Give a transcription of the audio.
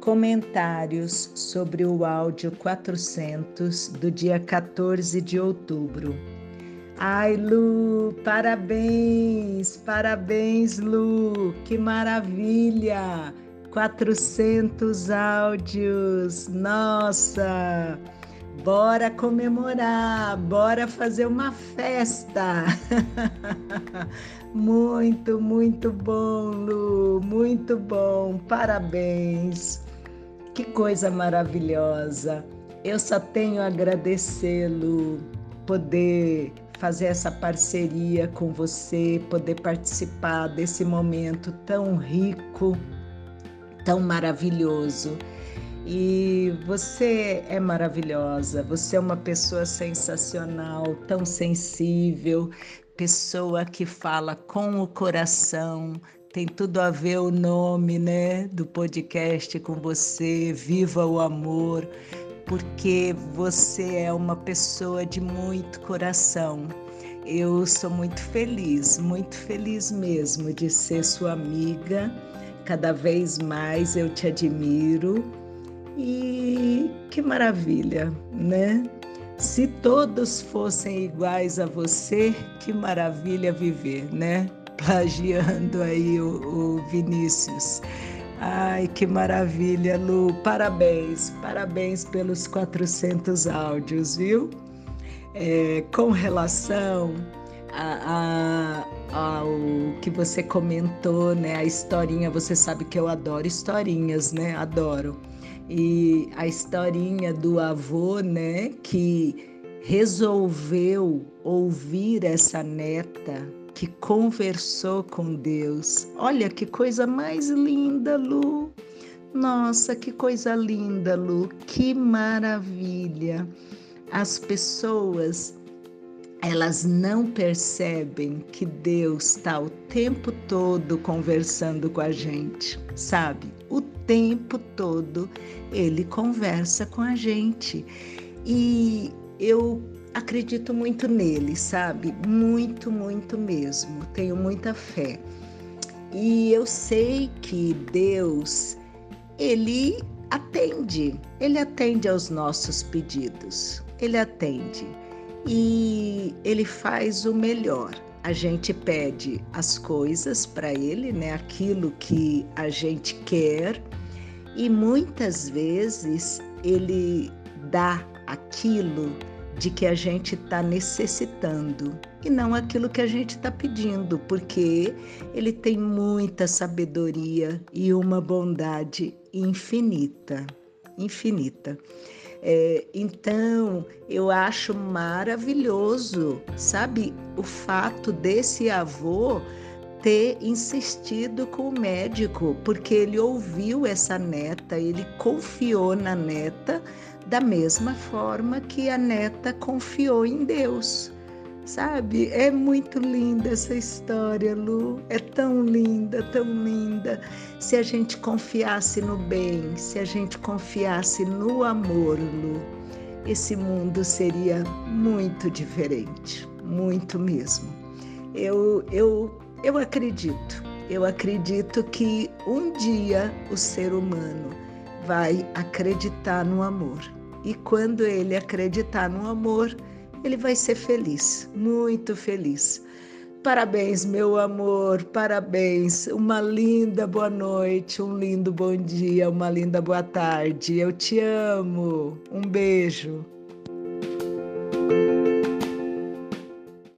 Comentários sobre o áudio 400 do dia 14 de outubro. Ai, Lu, parabéns, parabéns, Lu, que maravilha! 400 áudios, nossa! Bora comemorar, bora fazer uma festa. muito, muito bom, Lu, muito bom. Parabéns. Que coisa maravilhosa. Eu só tenho a agradecer, Lu, poder fazer essa parceria com você, poder participar desse momento tão rico, tão maravilhoso. E você é maravilhosa, você é uma pessoa sensacional, tão sensível, pessoa que fala com o coração. Tem tudo a ver o nome, né, do podcast com você, Viva o Amor, porque você é uma pessoa de muito coração. Eu sou muito feliz, muito feliz mesmo de ser sua amiga. Cada vez mais eu te admiro e que maravilha, né? Se todos fossem iguais a você, que maravilha viver, né? Plagiando aí o, o Vinícius. Ai, que maravilha, Lu. Parabéns, parabéns pelos 400 áudios, viu? É, com relação a, a, ao que você comentou, né? A historinha, você sabe que eu adoro historinhas, né? Adoro e a historinha do avô, né, que resolveu ouvir essa neta que conversou com Deus. Olha que coisa mais linda, Lu. Nossa, que coisa linda, Lu. Que maravilha. As pessoas elas não percebem que Deus está o tempo todo conversando com a gente, sabe? O tempo todo ele conversa com a gente. E eu acredito muito nele, sabe? Muito, muito mesmo. Tenho muita fé. E eu sei que Deus, ele atende, ele atende aos nossos pedidos. Ele atende e ele faz o melhor. A gente pede as coisas para ele, né? Aquilo que a gente quer, e muitas vezes ele dá aquilo de que a gente está necessitando e não aquilo que a gente está pedindo, porque ele tem muita sabedoria e uma bondade infinita, infinita. É, então, eu acho maravilhoso, sabe, o fato desse avô ter insistido com o médico, porque ele ouviu essa neta, ele confiou na neta da mesma forma que a neta confiou em Deus. Sabe? É muito linda essa história, Lu. É tão linda, tão linda. Se a gente confiasse no bem, se a gente confiasse no amor, Lu, esse mundo seria muito diferente, muito mesmo. Eu, eu, eu acredito, eu acredito que um dia o ser humano vai acreditar no amor. E quando ele acreditar no amor, ele vai ser feliz, muito feliz. Parabéns, meu amor, parabéns. Uma linda boa noite, um lindo bom dia, uma linda boa tarde. Eu te amo. Um beijo.